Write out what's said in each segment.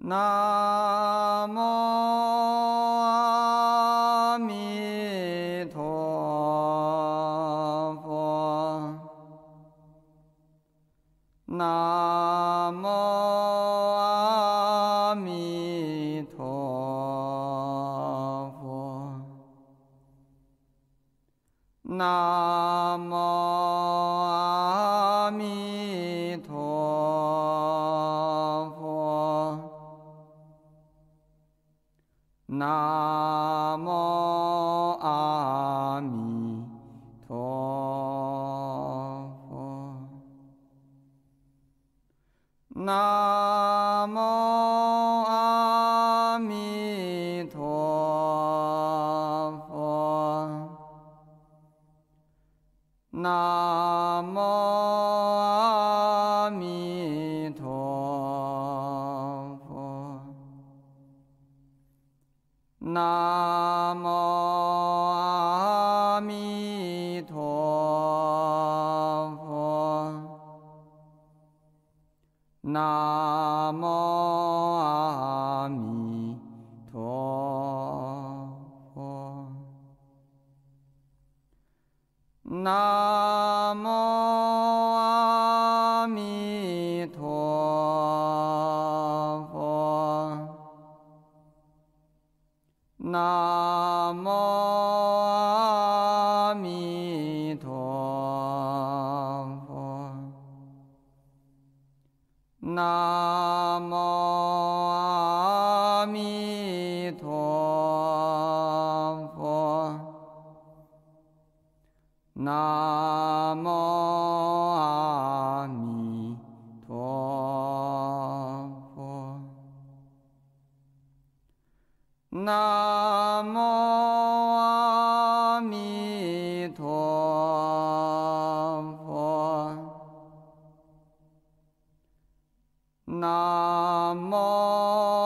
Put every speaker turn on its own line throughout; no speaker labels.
南无阿弥陀佛。南无阿弥陀佛。南无南无阿弥陀佛。南无阿弥陀佛。南无南无阿弥陀佛。南无南无阿弥陀佛。南无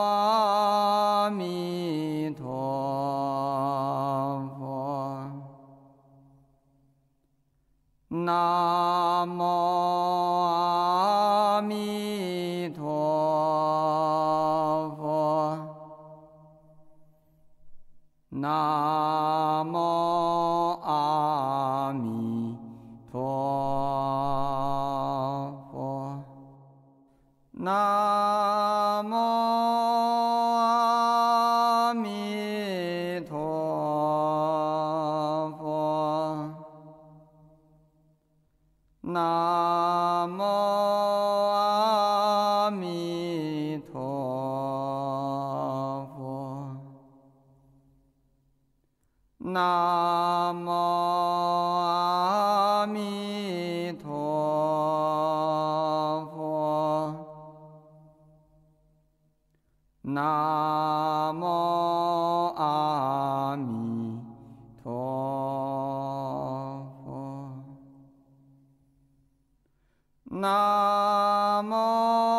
阿弥陀佛。南无南无阿弥陀佛。南无阿弥陀佛。南无南无阿弥陀佛。南无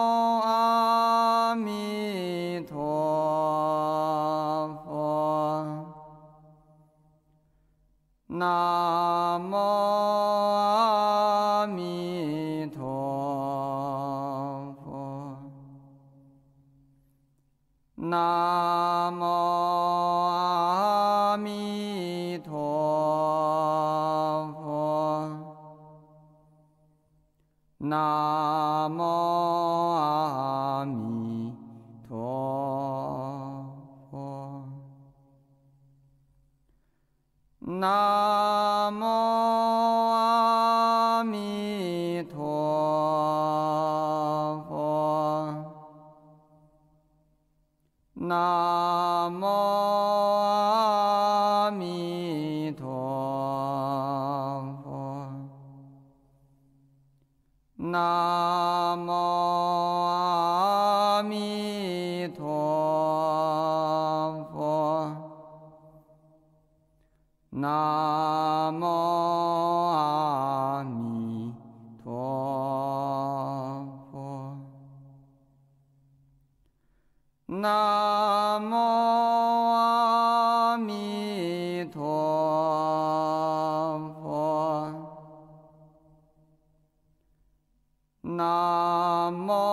Namo. 南无阿弥陀佛。南无阿弥陀佛。南无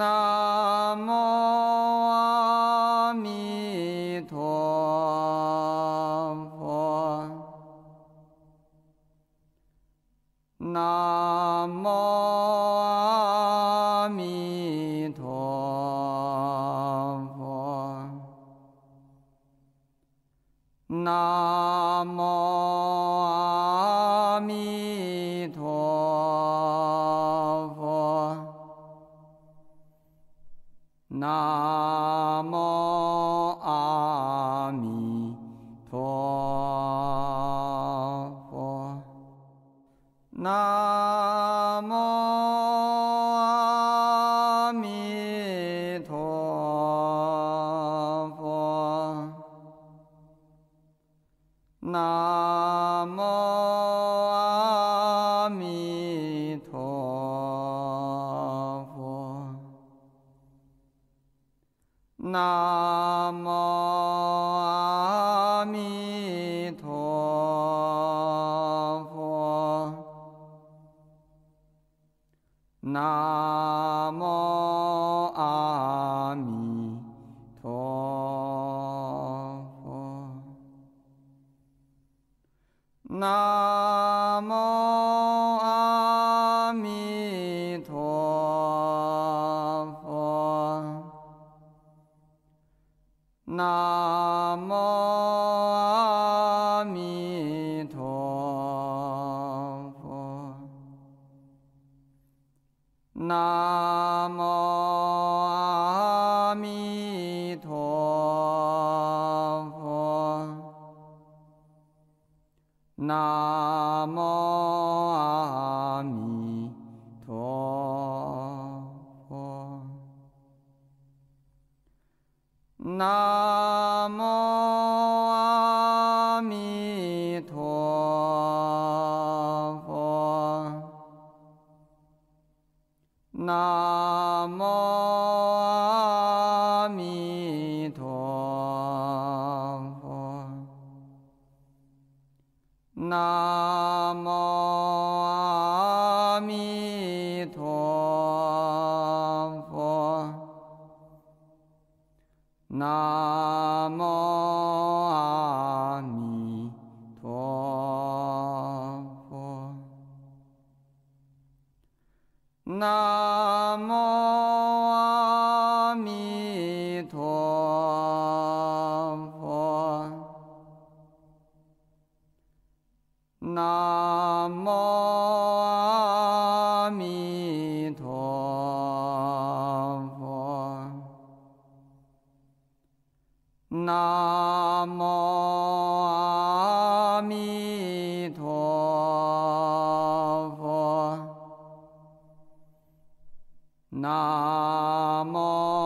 南无阿弥陀佛。南无阿弥陀佛。南无南无阿弥陀佛。南无阿弥陀佛。南无阿弥陀佛。南无阿弥陀佛。南无南无阿弥陀佛。南无阿弥陀佛。南无南无阿弥陀佛。南无阿弥陀佛。南南无